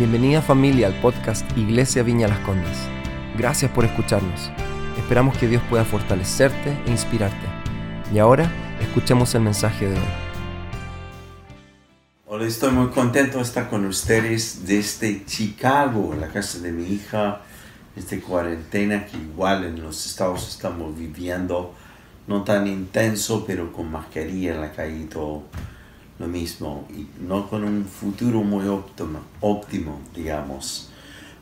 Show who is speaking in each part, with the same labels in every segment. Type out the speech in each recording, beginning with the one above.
Speaker 1: Bienvenida familia al podcast Iglesia Viña Las Condes. Gracias por escucharnos. Esperamos que Dios pueda fortalecerte e inspirarte. Y ahora escuchemos el mensaje de hoy.
Speaker 2: Hola, estoy muy contento de estar con ustedes desde Chicago, la casa de mi hija, esta cuarentena que igual en los estados estamos viviendo, no tan intenso, pero con mascarilla en la calle todo lo mismo, y no con un futuro muy óptimo, óptimo, digamos.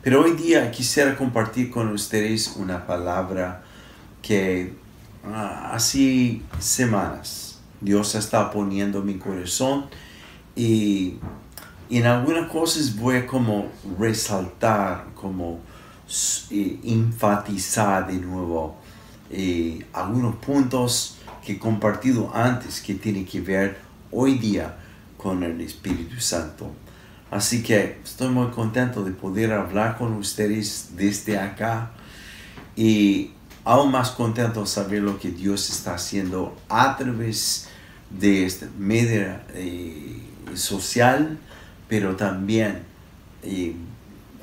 Speaker 2: Pero hoy día quisiera compartir con ustedes una palabra que ah, hace semanas Dios está poniendo en mi corazón y, en algunas cosas voy a como resaltar, como eh, enfatizar de nuevo eh, algunos puntos que he compartido antes que tienen que ver hoy día con el Espíritu Santo. Así que estoy muy contento de poder hablar con ustedes desde acá y aún más contento de saber lo que Dios está haciendo a través de esta media eh, social, pero también eh,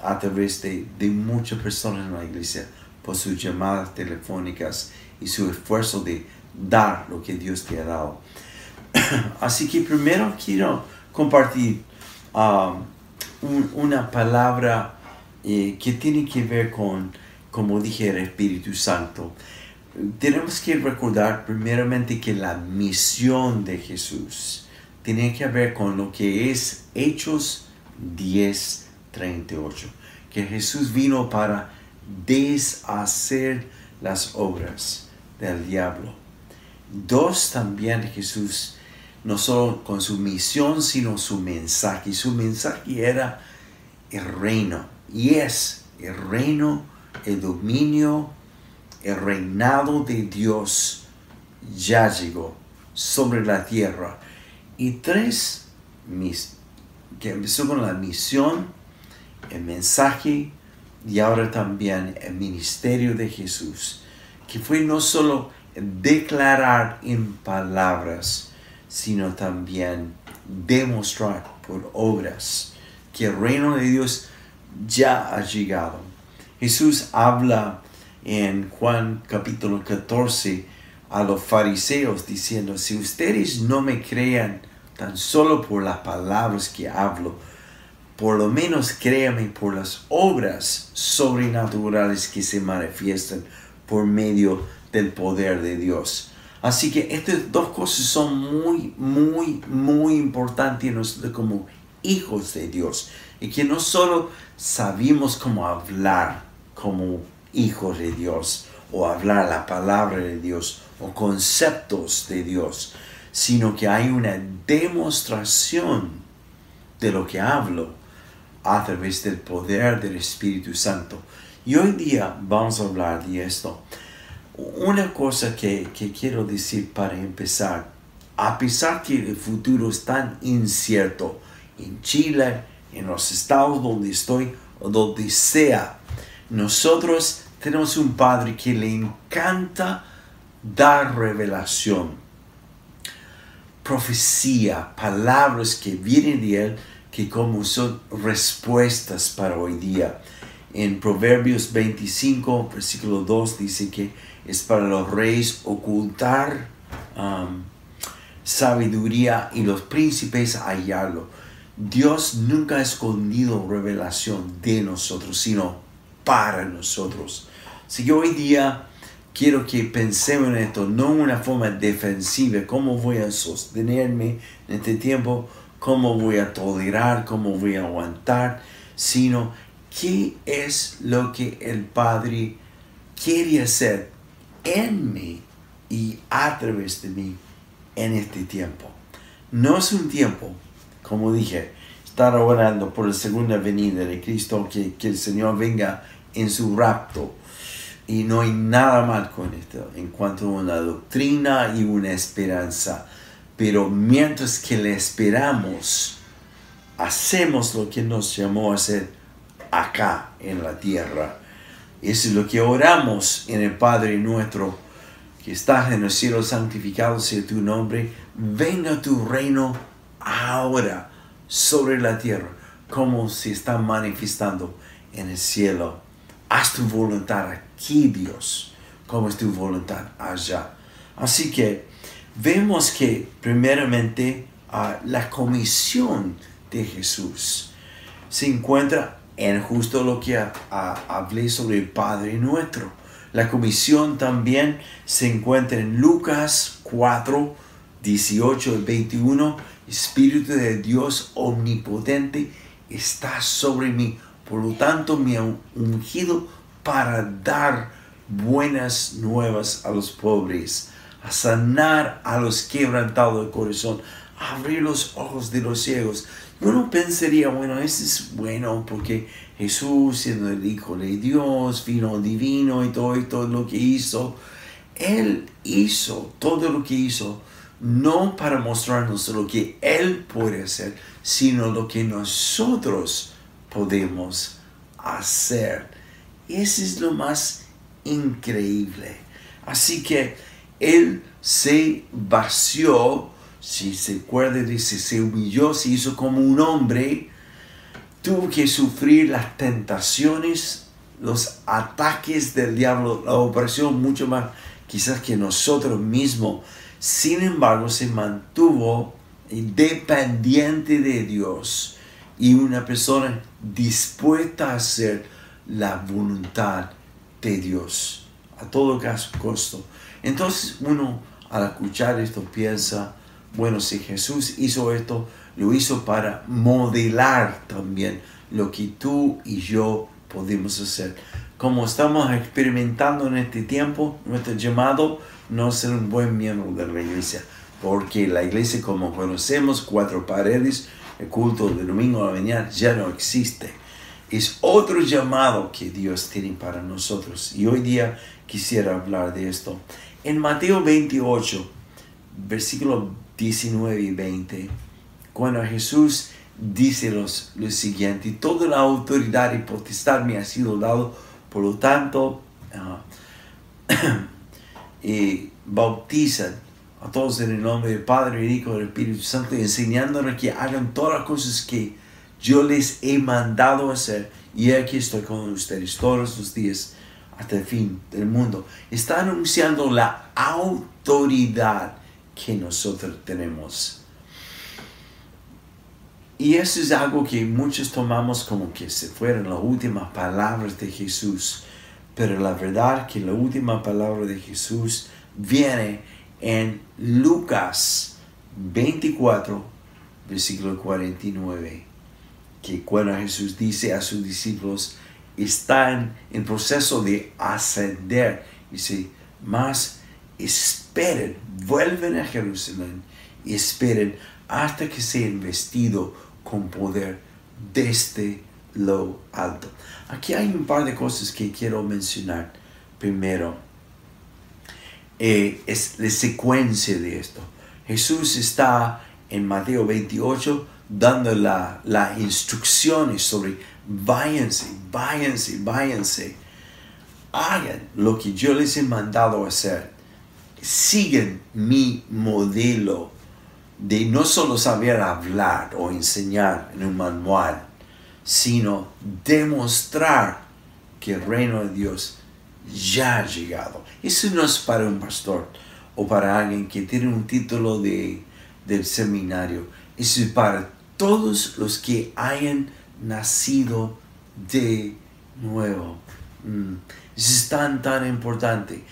Speaker 2: a través de, de muchas personas en la iglesia por sus llamadas telefónicas y su esfuerzo de dar lo que Dios te ha dado. Así que primero quiero compartir um, una palabra eh, que tiene que ver con, como dije, el Espíritu Santo. Tenemos que recordar primeramente que la misión de Jesús tiene que ver con lo que es Hechos 10, 38. Que Jesús vino para deshacer las obras del diablo. Dos, también Jesús no solo con su misión, sino su mensaje. Y su mensaje era el reino. Y es el reino, el dominio, el reinado de Dios ya llegó sobre la tierra. Y tres, que empezó con la misión, el mensaje y ahora también el ministerio de Jesús, que fue no solo declarar en palabras, sino también demostrar por obras que el reino de Dios ya ha llegado. Jesús habla en Juan capítulo 14 a los fariseos diciendo, si ustedes no me crean tan solo por las palabras que hablo, por lo menos créanme por las obras sobrenaturales que se manifiestan por medio del poder de Dios. Así que estas dos cosas son muy, muy, muy importantes nosotros como hijos de Dios. Y que no solo sabemos cómo hablar como hijos de Dios, o hablar la palabra de Dios, o conceptos de Dios, sino que hay una demostración de lo que hablo a través del poder del Espíritu Santo. Y hoy día vamos a hablar de esto. Una cosa que, quiero decir para empezar, a pesar que el futuro es tan incierto en Chile, en los estados donde estoy o donde sea, nosotros tenemos un Padre que le encanta dar revelación, profecía, palabras que vienen de Él, que como son respuestas para hoy día. En Proverbios 25, versículo 2 dice que es para los reyes ocultar um, sabiduría y los príncipes hallarlo. Dios nunca ha escondido revelación de nosotros, sino para nosotros. Así que hoy día quiero que pensemos en esto, no en una forma defensiva, cómo voy a sostenerme en este tiempo, cómo voy a tolerar, cómo voy a aguantar, sino qué es lo que el Padre quiere hacer en mí y a través de mí en este tiempo. No es un tiempo, como dije, estar orando por la segunda venida de Cristo, que, que el Señor venga en su rapto. Y no hay nada mal con esto en cuanto a una doctrina y una esperanza. Pero mientras que le esperamos, hacemos lo que nos llamó a hacer acá en la tierra es lo que oramos en el Padre nuestro, que estás en el cielo, santificado sea tu nombre, venga tu reino ahora sobre la tierra, como se está manifestando en el cielo. Haz tu voluntad aquí, Dios, como es tu voluntad allá. Así que vemos que primeramente ah, la comisión de Jesús se encuentra en justo lo que hablé sobre el Padre nuestro. La comisión también se encuentra en Lucas 4, 18 y 21. Espíritu de Dios omnipotente está sobre mí. Por lo tanto, me ha ungido para dar buenas nuevas a los pobres, a sanar a los quebrantados de corazón, a abrir los ojos de los ciegos. Uno pensaría, bueno, eso es bueno porque Jesús, siendo el Hijo de Dios, vino divino y todo, y todo lo que hizo, Él hizo todo lo que hizo, no para mostrarnos lo que Él puede hacer, sino lo que nosotros podemos hacer. Ese es lo más increíble. Así que Él se vació, si se acuerda, dice, se humilló, se hizo como un hombre, tuvo que sufrir las tentaciones, los ataques del diablo, la opresión mucho más quizás que nosotros mismos. Sin embargo, se mantuvo dependiente de Dios y una persona dispuesta a hacer la voluntad de Dios a todo caso, costo. Entonces uno al escuchar esto piensa, bueno, si Jesús hizo esto, lo hizo para modelar también lo que tú y yo podemos hacer. Como estamos experimentando en este tiempo, nuestro llamado no ser un buen miembro de la iglesia, porque la iglesia como conocemos, cuatro paredes, el culto de domingo a la mañana ya no existe. Es otro llamado que Dios tiene para nosotros. Y hoy día quisiera hablar de esto. En Mateo 28, versículo 19 y 20, cuando Jesús dice los, lo siguiente, toda la autoridad y potestad me ha sido dado, por lo tanto, y bautizan a todos en el nombre del Padre, y Hijo y del Espíritu Santo, enseñándoles que hagan todas las cosas que yo les he mandado hacer. Y aquí estoy con ustedes todos los días hasta el fin del mundo. Está anunciando la autoridad que nosotros tenemos. Y eso es algo que muchos tomamos como que se fueron las últimas palabras de Jesús. Pero la verdad que la última palabra de Jesús viene en Lucas 24, versículo 49, que cuando Jesús dice a sus discípulos, están en proceso de ascender, dice, más esperen, vuelven a Jerusalén y esperen hasta que sean vestidos con poder desde lo alto. Aquí hay un par de cosas que quiero mencionar. Primero, eh, es la secuencia de esto. Jesús está en Mateo 28 dando las la instrucciones sobre váyanse, váyanse, váyanse. Hagan lo que yo les he mandado hacer. Siguen mi modelo de no solo saber hablar o enseñar en un manual, sino demostrar que el reino de Dios ya ha llegado. Eso no es para un pastor o para alguien que tiene un título de, del seminario. Eso es para todos los que hayan nacido de nuevo. Mm. Eso es tan, tan importante.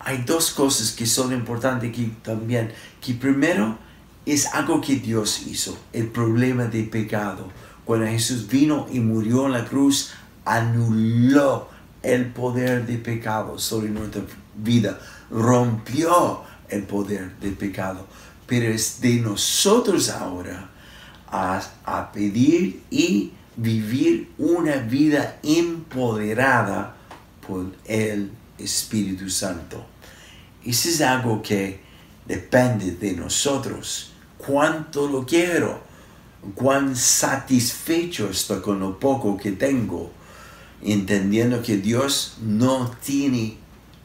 Speaker 2: Hay dos cosas que son importantes aquí también. Que primero es algo que Dios hizo, el problema de pecado. Cuando Jesús vino y murió en la cruz, anuló el poder de pecado sobre nuestra vida, rompió el poder de pecado. Pero es de nosotros ahora a, a pedir y vivir una vida empoderada por el Espíritu Santo. Eso es algo que depende de nosotros. ¿Cuánto lo quiero? ¿Cuán satisfecho estoy con lo poco que tengo? Entendiendo que Dios no tiene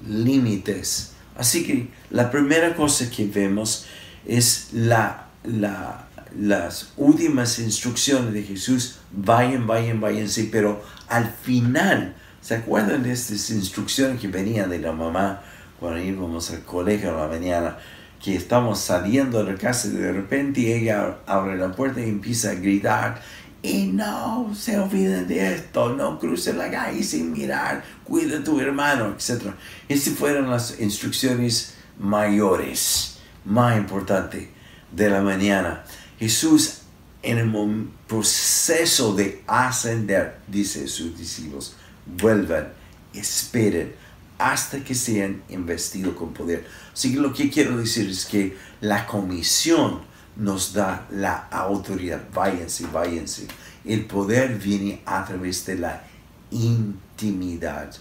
Speaker 2: límites. Así que la primera cosa que vemos es la, la las últimas instrucciones de Jesús, vayan, vayan, váyanse, pero al final, ¿se acuerdan de estas instrucciones que venían de la mamá cuando íbamos al colegio a la mañana? Que estamos saliendo de la casa y de repente ella abre la puerta y empieza a gritar y no se olviden de esto, no crucen la calle sin mirar, cuida a tu hermano, etc. Estas fueron las instrucciones mayores, más importantes de la mañana. Jesús en el proceso de ascender, dice sus discípulos, vuelvan, esperen hasta que sean investidos con poder. Así que lo que quiero decir es que la comisión nos da la autoridad. Váyanse, váyanse. El poder viene a través de la intimidad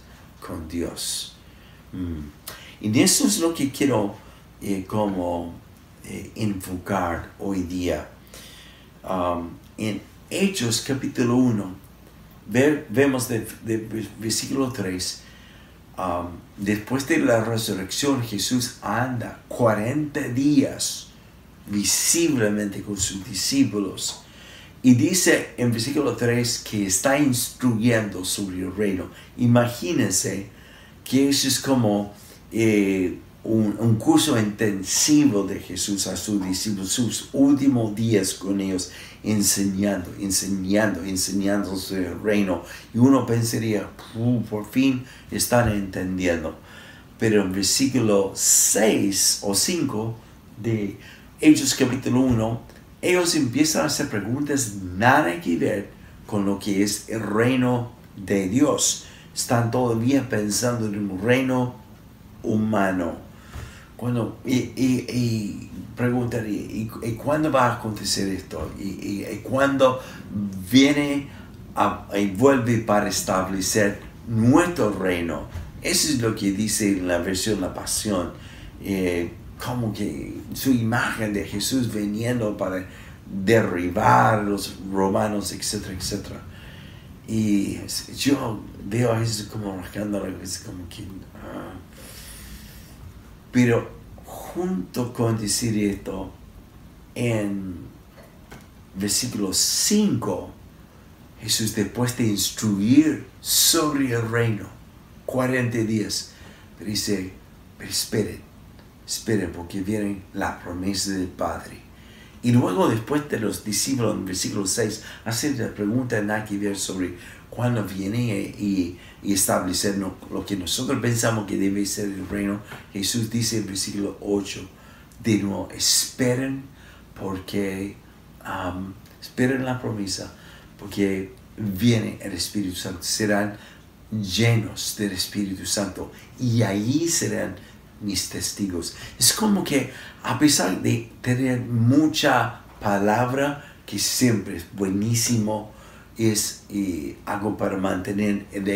Speaker 2: con Dios. Mm. Y eso es lo que quiero eh, como eh, enfocar hoy día. Um, en Hechos capítulo 1, vemos de, versículo 3, um, después de la resurrección Jesús anda 40 días visiblemente con sus discípulos. Y dice en versículo 3 que está instruyendo sobre el reino. Imagínense que eso es como eh, un, curso intensivo de Jesús a sus discípulos, sus últimos días con ellos, enseñando, enseñando, enseñando el reino. Y uno pensaría, por fin están entendiendo. Pero en versículo 6 o 5 de Hechos capítulo 1, ellos empiezan a hacer preguntas nada que ver con lo que es el reino de Dios. Están todavía pensando en un reino humano. Cuando, y, y, y preguntan, ¿y, cuándo va a acontecer esto? ¿Y, y cuándo viene y vuelve para establecer nuestro reino? Eso es lo que dice en la versión La Pasión. Eh, como que su imagen de Jesús viniendo para derribar a los romanos, etcétera, etcétera. Y yo veo a Jesús como rascando la como que... Pero junto con decir esto, en versículo 5, Jesús después de instruir sobre el reino, 40 días, dice, esperen, esperen porque viene la promesa del Padre. Y luego después de los discípulos en versículo 6 hace la pregunta en que ver sobre cuándo viene y, y establecer lo que nosotros pensamos que debe ser el reino. Jesús dice en versículo 8, de nuevo, esperen porque, um, esperen la promesa, porque viene el Espíritu Santo. Serán llenos del Espíritu Santo y ahí serán mis testigos. Es como que a pesar de tener mucha palabra, que siempre es buenísimo, es eh, algo para mantener el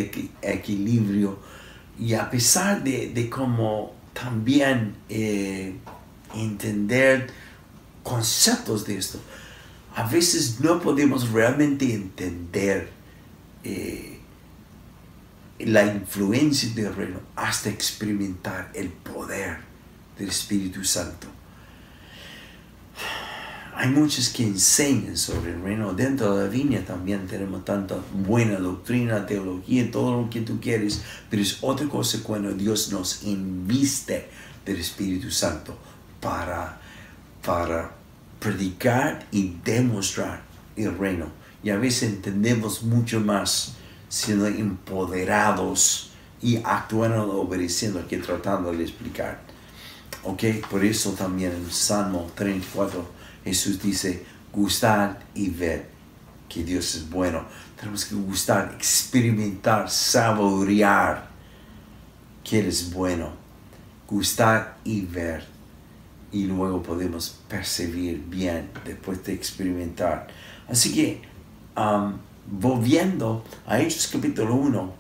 Speaker 2: equilibrio, y a pesar de, de como también eh, entender conceptos de esto, a veces no podemos realmente entender eh, la influencia del reino hasta experimentar el poder del Espíritu Santo. Hay muchos que enseñan sobre el reino. Dentro de la viña también tenemos tanta buena doctrina, teología, todo lo que tú quieres. Pero es otra cosa cuando Dios nos inviste del Espíritu Santo para, para predicar y demostrar el reino. Y a veces entendemos mucho más siendo empoderados y actuando obedeciendo que tratando de explicar. Ok, por eso también en Salmo 34 Jesús dice, gustar y ver que Dios es bueno. Tenemos que gustar, experimentar, saborear que Él es bueno. Gustar y ver. Y luego podemos percibir bien después de experimentar. Así que um, volviendo a Hechos capítulo 1,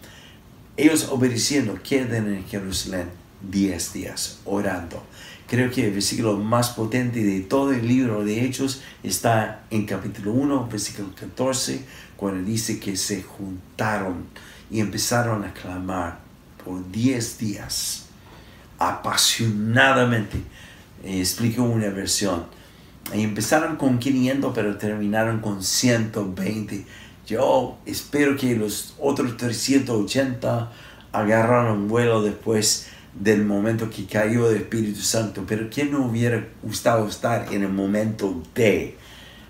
Speaker 2: ellos obedeciendo quedan en Jerusalén 10 días orando. Creo que el versículo más potente de todo el libro de Hechos está en capítulo 1, versículo 14, cuando dice que se juntaron y empezaron a clamar por 10 días apasionadamente. explico una versión y empezaron con 500, pero terminaron con 120. Yo espero que los otros 380 agarraron vuelo después del momento que cayó el Espíritu Santo, pero ¿quién no hubiera gustado estar en el momento de?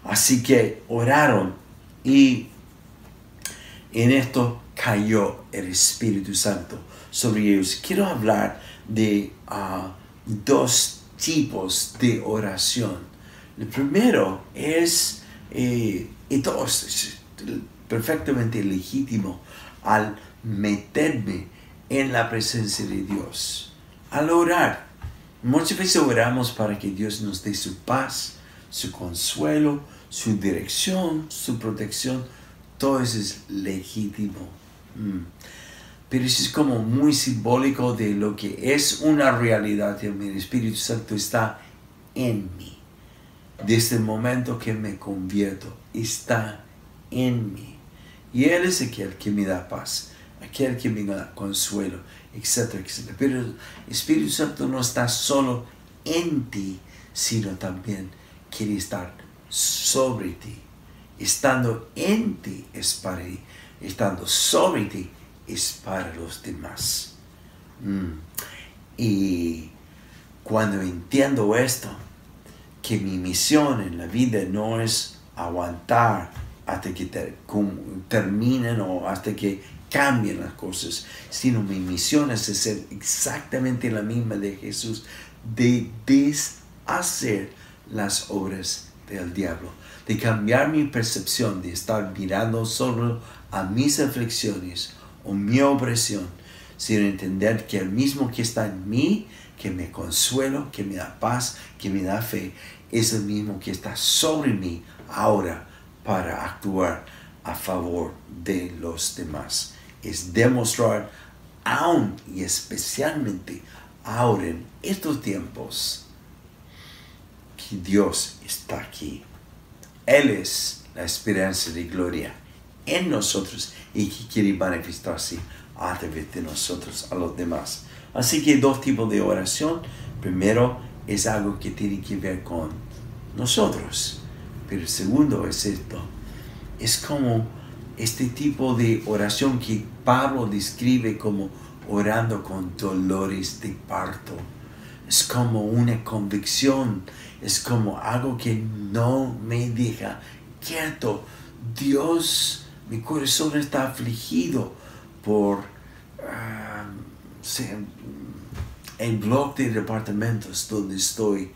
Speaker 2: Así que oraron y en esto cayó el Espíritu Santo sobre ellos. Quiero hablar de ah, dos tipos de oración. El primero es, eh, y todo es perfectamente legítimo, al meterme en la presencia de Dios. Al orar, muchas veces oramos para que Dios nos dé su paz, su consuelo, su dirección, su protección. Todo eso es legítimo. Mm. Pero eso es como muy simbólico de lo que es una realidad. El Espíritu Santo está en mí. Desde el momento que me convierto, está en mí. Y Él es aquel que me da paz aquel que da consuelo, etcétera, etcétera. Pero el Espíritu Santo no está solo en ti, sino también quiere estar sobre ti. Estando en ti es para ti, estando sobre ti es para los demás. Mm. Y cuando entiendo esto, que mi misión en la vida no es aguantar hasta que terminen o hasta que cambien las cosas, sino mi misión es ser exactamente la misma de Jesús, de deshacer las obras del diablo, de cambiar mi percepción, de estar mirando solo a mis aflicciones o mi opresión, sino entender que el mismo que está en mí, que me consuelo, que me da paz, que me da fe, es el mismo que está sobre mí ahora para actuar a favor de los demás es demostrar aún y especialmente ahora en estos tiempos que Dios está aquí. Él es la esperanza de gloria en nosotros y que quiere manifestarse a través de nosotros a los demás. Así que dos tipos de oración. Primero es algo que tiene que ver con nosotros. Pero el segundo es esto. Es como este tipo de oración que Pablo describe como orando con dolores de parto. Es como una convicción, es como algo que no me deja quieto. Dios, mi corazón está afligido por uh, el bloque de departamentos donde estoy,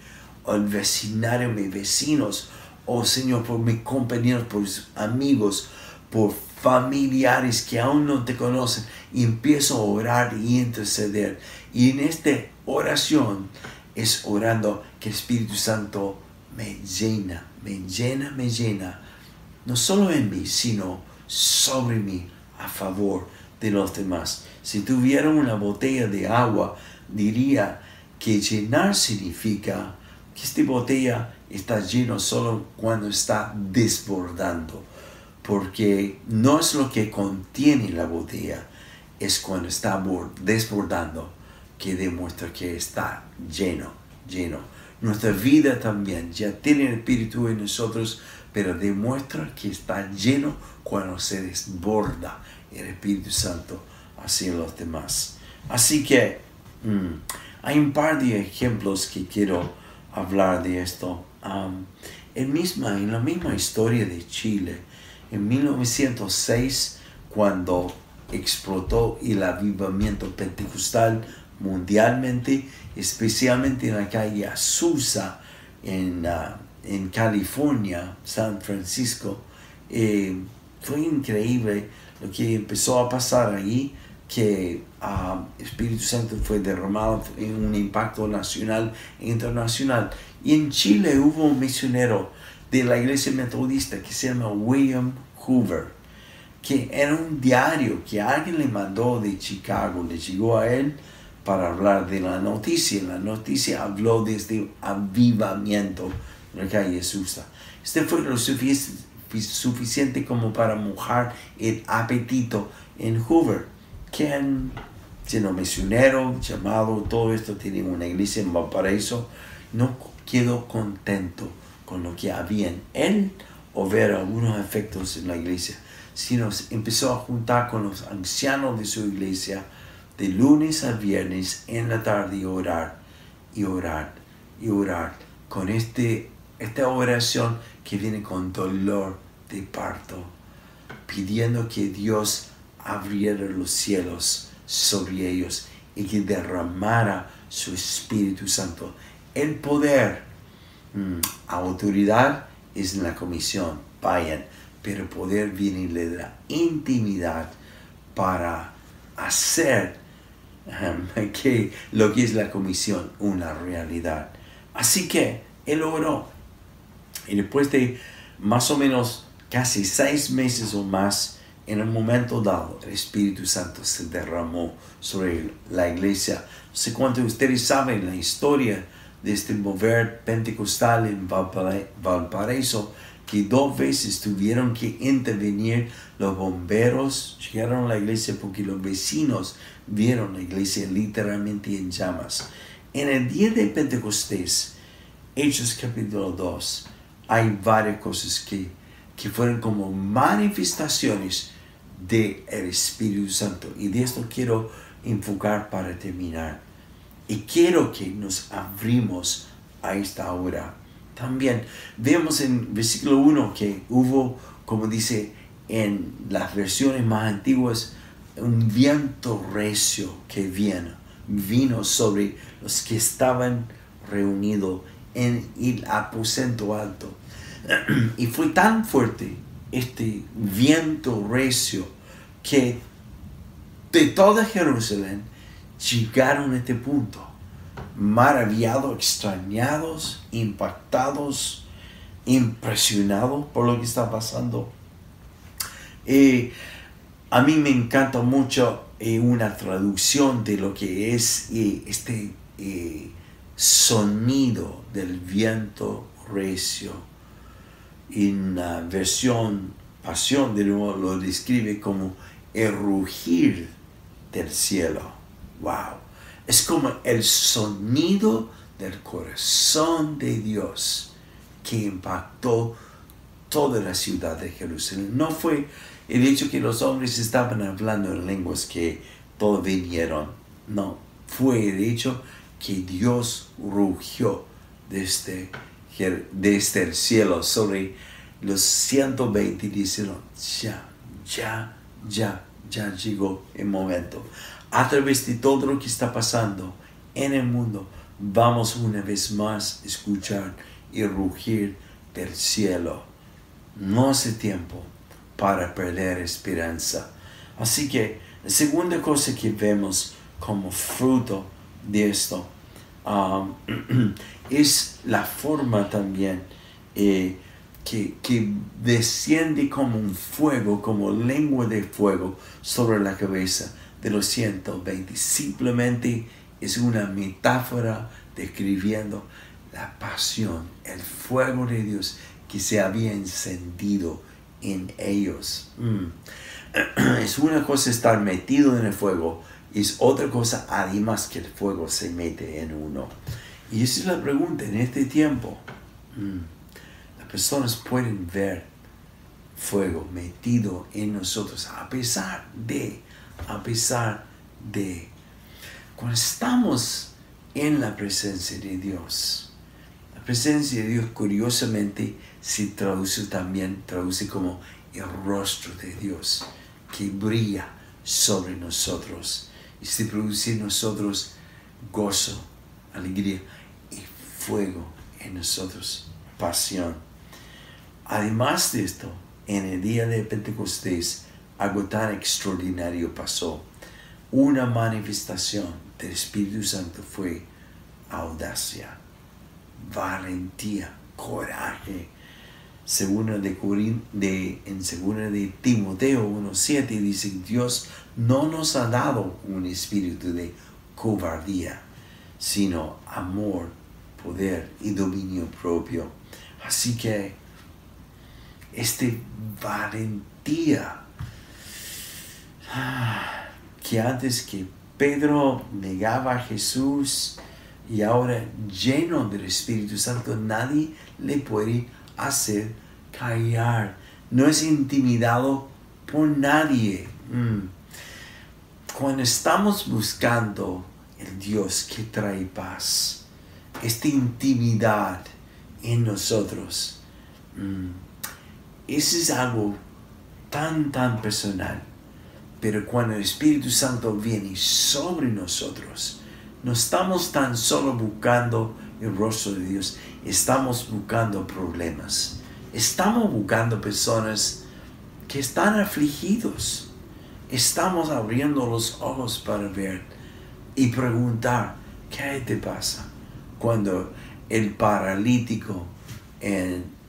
Speaker 2: o el vecindario, mis vecinos, o oh, Señor, por mis compañeros, por mis amigos, por familiares que aún no te conocen empiezo a orar y interceder. Y en esta oración es orando que el Espíritu Santo me llena, me llena, me llena, no solo en mí, sino sobre mí, a favor de los demás. Si tuviera una botella de agua, diría que llenar significa que esta botella está lleno solo cuando está desbordando porque no es lo que contiene la botella, es cuando está desbordando que demuestra que está lleno, lleno. Nuestra vida también ya tiene el Espíritu en nosotros, pero demuestra que está lleno cuando se desborda el Espíritu Santo hacia los demás. Así que mm, hay un par de ejemplos que quiero hablar de esto. en, misma, en la misma historia de Chile, en 1906, cuando explotó el avivamiento pentecostal mundialmente, especialmente en la calle Azusa, en, ah, en California, San Francisco, eh, fue increíble lo que empezó a pasar allí, que el ah, Espíritu Santo fue derramado en un impacto nacional e internacional. Y en Chile hubo un misionero de la iglesia metodista que se llama William Hoover, que era un diario que alguien le mandó de Chicago, le llegó a él para hablar de la noticia. La noticia habló de este avivamiento en la calle Susa. Este fue lo suficiente como para mojar el apetito en Hoover, quien, siendo misionero, llamado, todo esto, tiene una iglesia en Valparaíso, no quedó contento con lo que había en él o ver algunos efectos en la iglesia, sino empezó a juntar con los ancianos de su iglesia de lunes a viernes en la tarde y orar y orar y orar con este, esta oración que viene con dolor de parto, pidiendo que Dios abriera los cielos sobre ellos y que derramara su Espíritu Santo. El poder, mm, autoridad es en la comisión, vayan, pero poder viene de la intimidad para hacer que lo que es la comisión una realidad. Así que él oró. Y después de más o menos casi seis meses o más, en un momento dado, el Espíritu Santo se derramó sobre la iglesia. No sé cuántos de ustedes saben la historia de este mover pentecostal en Valparaíso, que dos veces tuvieron que intervenir los bomberos, llegaron a la iglesia porque los vecinos vieron la iglesia literalmente en llamas. En el día de Pentecostés, Hechos capítulo 2, hay varias cosas que, que fueron como manifestaciones del Espíritu Santo. Y de esto quiero enfocar para terminar. Y quiero que nos abrimos a esta hora. También vemos en versículo 1 que hubo, como dice en las versiones más antiguas, un viento recio que vino, vino sobre los que estaban reunidos en el aposento alto. Y fue tan fuerte este viento recio que de toda Jerusalén llegaron a este punto, maravillados, extrañados, impactados, impresionados por lo que está pasando. Eh, a mí me encanta mucho eh, una traducción de lo que es eh, este sonido del viento recio. En la versión Pasión de nuevo lo describe como el rugir del cielo. Wow. Es como el sonido del corazón de Dios que impactó toda la ciudad de Jerusalén. No fue el hecho que los hombres estaban hablando en lenguas que todos vinieron. No, fue el hecho que Dios rugió desde, desde el cielo sobre los 120 y dijeron, ya, ya, ya, ya llegó el momento. A través de todo lo que está pasando en el mundo, vamos una vez más a escuchar y rugir del cielo. No hace tiempo para perder esperanza. Así que la segunda cosa que vemos como fruto de esto um, es la forma también eh, que, desciende como un fuego, como lengua de fuego sobre la cabeza de los 120. Simplemente es una metáfora describiendo la pasión, el fuego de Dios que se había encendido en ellos. Mm. Es una cosa estar metido en el fuego, es otra cosa además que el fuego se mete en uno. Y esa es la pregunta en este tiempo. Mm personas pueden ver fuego metido en nosotros a pesar de, a pesar de, cuando estamos en la presencia de Dios. La presencia de Dios curiosamente se traduce también, traduce como el rostro de Dios que brilla sobre nosotros y se produce en nosotros gozo, alegría y fuego en nosotros, pasión. Además de esto, en el día de Pentecostés, algo tan extraordinario pasó. Una manifestación del Espíritu Santo fue audacia, valentía, coraje. Según de, de, en segunda de Timoteo 1.7 dice, Dios no nos ha dado un espíritu de cobardía, sino amor, poder y dominio propio. Así que este valentía que antes que Pedro negaba a Jesús y ahora lleno del Espíritu Santo, nadie le puede hacer callar. No es intimidado por nadie. Mm. Cuando estamos buscando el Dios que trae paz, esta intimidad en nosotros, mm, eso es algo tan, tan personal. Pero cuando el Espíritu Santo viene sobre nosotros, no estamos tan solo buscando el rostro de Dios, estamos buscando problemas. Estamos buscando personas que están afligidos. Estamos abriendo los ojos para ver y preguntar, ¿qué te pasa? Cuando el paralítico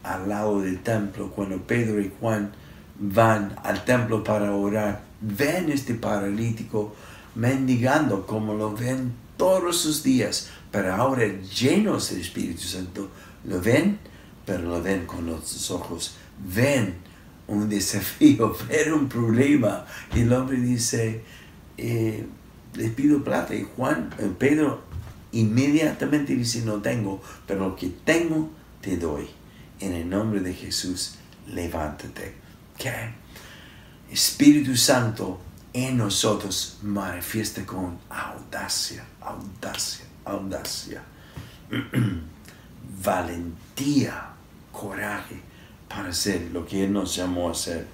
Speaker 2: al lado del templo, cuando Pedro y Juan van al templo para orar, ven este paralítico mendigando como lo ven todos sus días, pero ahora llenos del Espíritu Santo, lo ven, pero lo ven con los ojos, ven un desafío, ven un problema. Y el hombre dice, eh, les pido plata. Y Juan, eh, Pedro inmediatamente dice, no tengo, pero lo que tengo te doy. En el nombre de Jesús, levántate. ¿Qué? Espíritu Santo en nosotros manifiesta con audacia, audacia, audacia, valentía, coraje para hacer lo que Él nos llamó a hacer.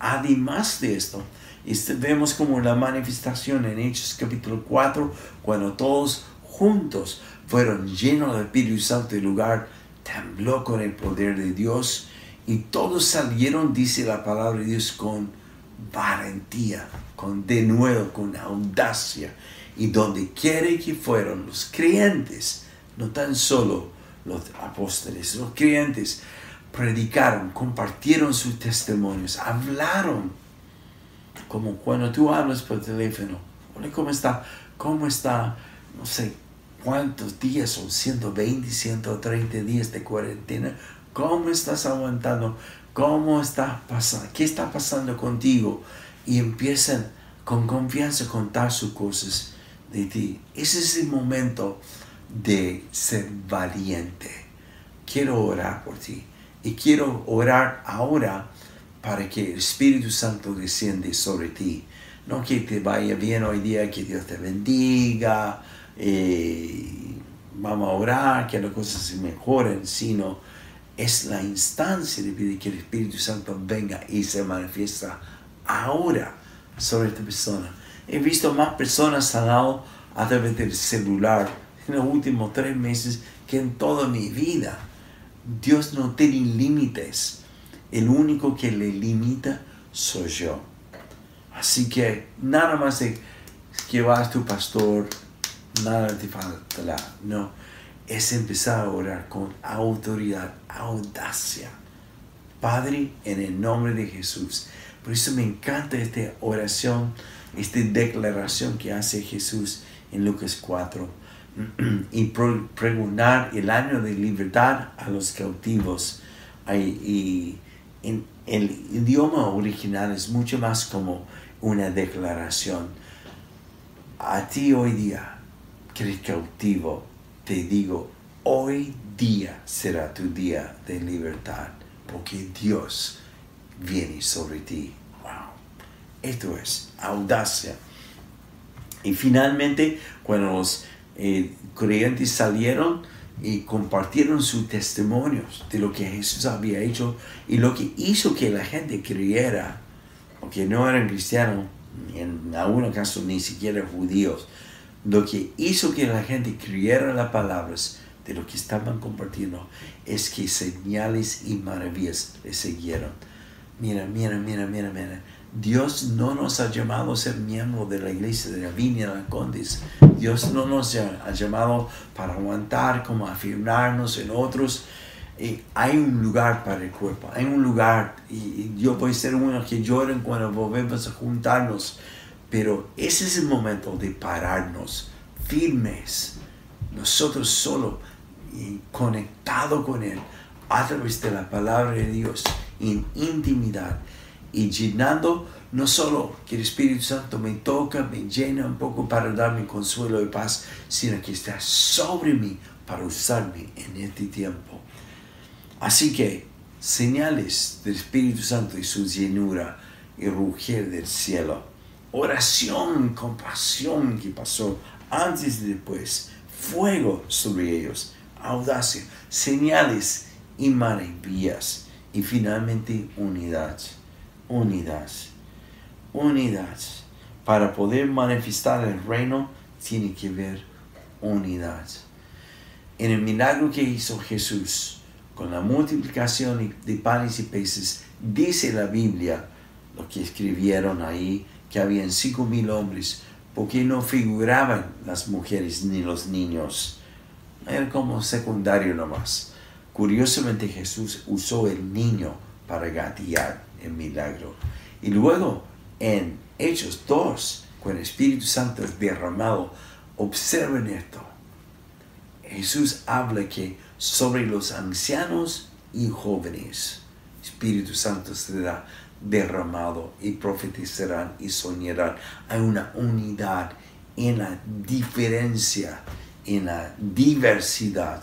Speaker 2: Además de esto, este, vemos como la manifestación en Hechos capítulo 4, cuando todos juntos fueron llenos del Espíritu Santo, el lugar tembló con el poder de Dios y todos salieron, dice la palabra de Dios, con valentía, con denuedo, con audacia. Y donde quiere que fueron los creyentes, no tan solo los apóstoles, los creyentes predicaron, compartieron sus testimonios, hablaron, como cuando tú hablas por teléfono. Hola, ¿cómo está? ¿Cómo está? No sé cuántos días son, 120, 130 días de cuarentena. ¿Cómo estás aguantando? ¿Cómo está pasando? ¿Qué está pasando contigo? Y empiezan con confianza a contar sus cosas de ti. Ese es el momento de ser valiente. Quiero orar por ti. Y quiero orar ahora para que el Espíritu Santo desciende sobre ti. No que te vaya bien hoy día, que Dios te bendiga, eh, vamos a orar, que las cosas se mejoren, sino es la instancia de pedir que el Espíritu Santo venga y se manifiesta ahora sobre esta persona. He visto más personas sanadas a través del celular en los últimos tres meses que en toda mi vida. Dios no tiene límites. El único que le limita soy yo. Así que nada más de que vas tu pastor, nada te falta. No, es empezar a orar con autoridad, audacia. Padre, en el nombre de Jesús. Por eso me encanta esta oración, esta declaración que hace Jesús en Lucas 4 y pregonar el año de libertad a los cautivos. Y en el idioma original es mucho más como una declaración. A ti hoy día, que eres cautivo, te digo, hoy día será tu día de libertad, porque Dios viene sobre ti. Wow. Esto es audacia. Y finalmente, cuando los eh, creyentes salieron y compartieron sus testimonios de lo que Jesús había hecho y lo que hizo que la gente creyera, porque no eran cristianos, en algunos casos ni siquiera judíos, lo que hizo que la gente creyera las palabras de lo que estaban compartiendo es que señales y maravillas le siguieron. Mira, mira, mira, mira, mira. Dios no nos ha llamado a ser miembros de la iglesia de la Viña de la Condes. Dios no nos ha llamado para aguantar, como afirmarnos en otros. Hay un lugar para el cuerpo, hay un lugar, y yo voy ser uno que lloren cuando volvemos a juntarnos, pero ese es el momento de pararnos firmes, nosotros solo y conectado con Él a través de la palabra de Dios en intimidad y llenando no solo que el Espíritu Santo me toca, me llena un poco para darme consuelo y paz, sino que está sobre mí para usarme en este tiempo. Así que señales del Espíritu Santo y su llenura y rugir del cielo. Oración, compasión que pasó antes y después. Fuego sobre ellos. Audacia, señales y maravillas. Y finalmente unidad. Unidad unidad. Para poder manifestar el reino tiene que haber unidad. En el milagro que hizo Jesús con la multiplicación de panes y peces, dice la Biblia, lo que escribieron ahí, que habían cinco mil hombres, porque no figuraban las mujeres ni los niños. Era como secundario nomás. Curiosamente Jesús usó el niño para gatillar el milagro. Y luego en Hechos 2, cuando el Espíritu Santo es derramado, observen esto. Jesús habla que sobre los ancianos y jóvenes, Espíritu Santo será derramado y profetizarán y soñarán. Hay una unidad en la diferencia, en la diversidad.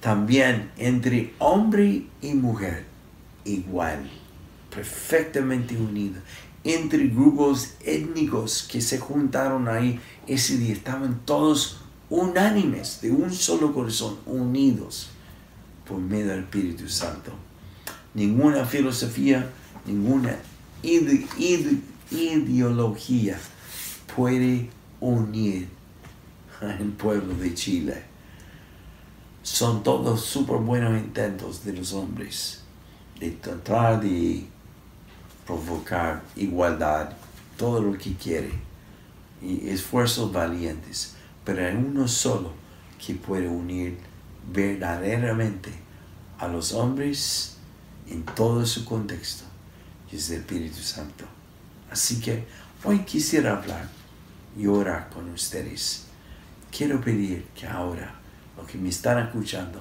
Speaker 2: También entre hombre y mujer, igual, perfectamente unido entre grupos étnicos que se juntaron ahí ese día. Estaban todos unánimes, de un solo corazón, unidos por medio del Espíritu Santo. Ninguna filosofía, ninguna ideología puede unir al pueblo de Chile. Son todos súper buenos intentos de los hombres de tratar de provocar igualdad, todo lo que quiere, y esfuerzos valientes, pero hay uno solo que puede unir verdaderamente a los hombres en todo su contexto, es el Espíritu Santo. Así que hoy quisiera hablar y orar con ustedes. Quiero pedir que ahora, los que me están escuchando,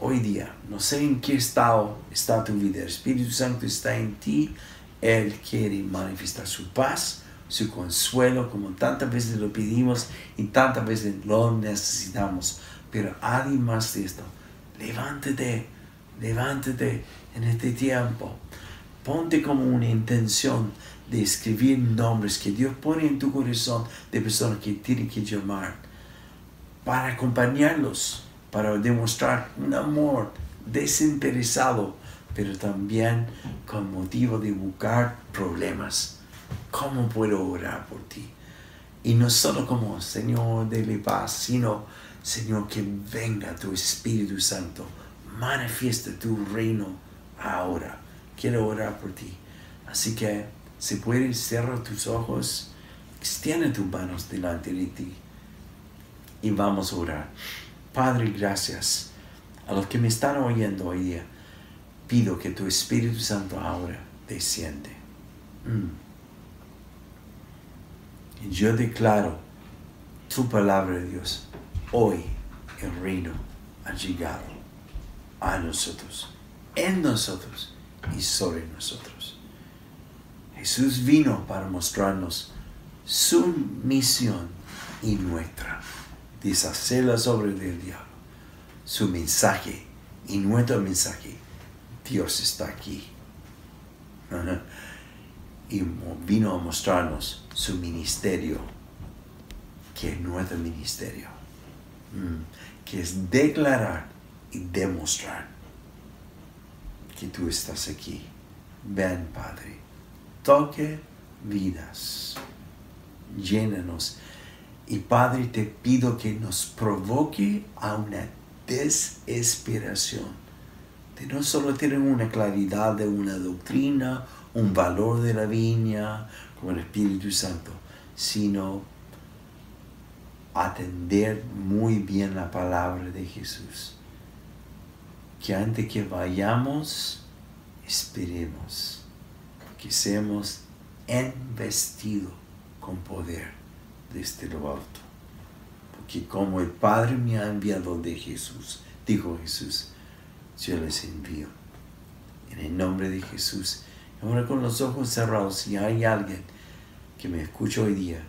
Speaker 2: hoy día, no sé en qué estado está tu vida, el Espíritu Santo está en ti, Él quiere manifestar su paz, su consuelo, como tantas veces lo pedimos y tantas veces lo necesitamos. Pero además de esto, levántate, levántate en este tiempo. Ponte como una intención de escribir nombres que Dios pone en tu corazón de personas que tienen que llamar para acompañarlos para demostrar un amor desinteresado, pero también con motivo de buscar problemas. ¿Cómo puedo orar por ti? Y no solo como Señor, dele paz, sino Señor, que venga tu Espíritu Santo, manifiesta tu reino ahora. Quiero orar por ti. Así que, si puedes, cerrar tus ojos, extiende tus manos delante de ti y vamos a orar. Padre, gracias a los que me están oyendo hoy día. Pido que tu Espíritu Santo ahora desciende. Mm. Y yo declaro tu palabra de Dios. Hoy el reino ha llegado a nosotros, en nosotros y sobre nosotros. Jesús vino para mostrarnos su misión y nuestra deshacer las obras del diablo. Su mensaje y nuestro mensaje, Dios está aquí. Y vino a mostrarnos su ministerio, que es nuestro ministerio, mm, que es declarar y demostrar que tú estás aquí. Ven, Padre, toque vidas, llénanos y Padre, te pido que nos provoque a una desesperación de no solo tener una claridad de una doctrina, un valor de la viña, como el Espíritu Santo, sino atender muy bien la palabra de Jesús. Que antes que vayamos, esperemos, que seamos investidos con poder desde lo alto. Porque como el Padre me ha enviado de Jesús, dijo Jesús, yo les envío. En el nombre de Jesús, Ahora con los ojos cerrados, si hay alguien que me escucha hoy día,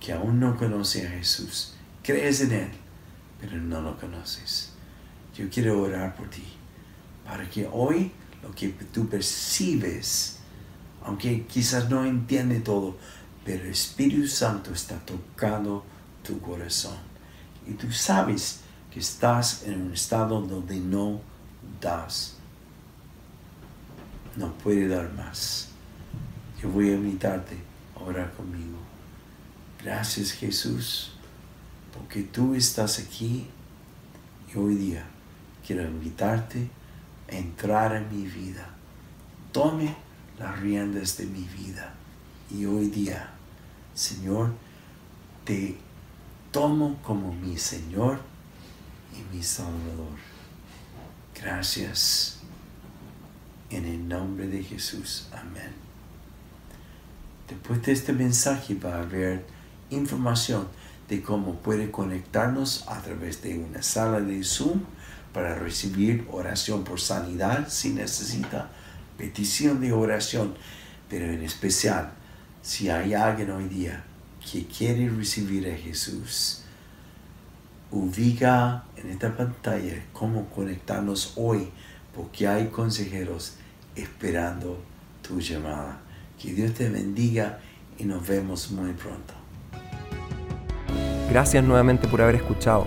Speaker 2: que aún no conoce a Jesús, crees en Él, pero no lo conoces. Yo quiero orar por ti, para que hoy lo que tú percibes, aunque quizás no entiende todo, pero el Espíritu Santo está tocando tu corazón. Y tú sabes que estás en un estado donde no das. No puede dar más. Yo voy a invitarte a orar conmigo. Gracias Jesús, porque tú estás aquí y hoy día quiero invitarte a entrar en mi vida. Tome las riendas de mi vida. Y hoy día, Señor, te tomo como mi Señor y mi Salvador. Gracias. En el nombre de Jesús. Amén. Después de este mensaje va a haber información de cómo puede conectarnos a través de una sala de Zoom para recibir oración por sanidad si necesita, petición de oración, pero en especial si hay alguien hoy día que quiere recibir a Jesús, ubica en esta pantalla cómo conectarnos hoy, porque hay consejeros esperando tu llamada. Que Dios te bendiga y nos vemos muy pronto.
Speaker 1: Gracias nuevamente por haber escuchado.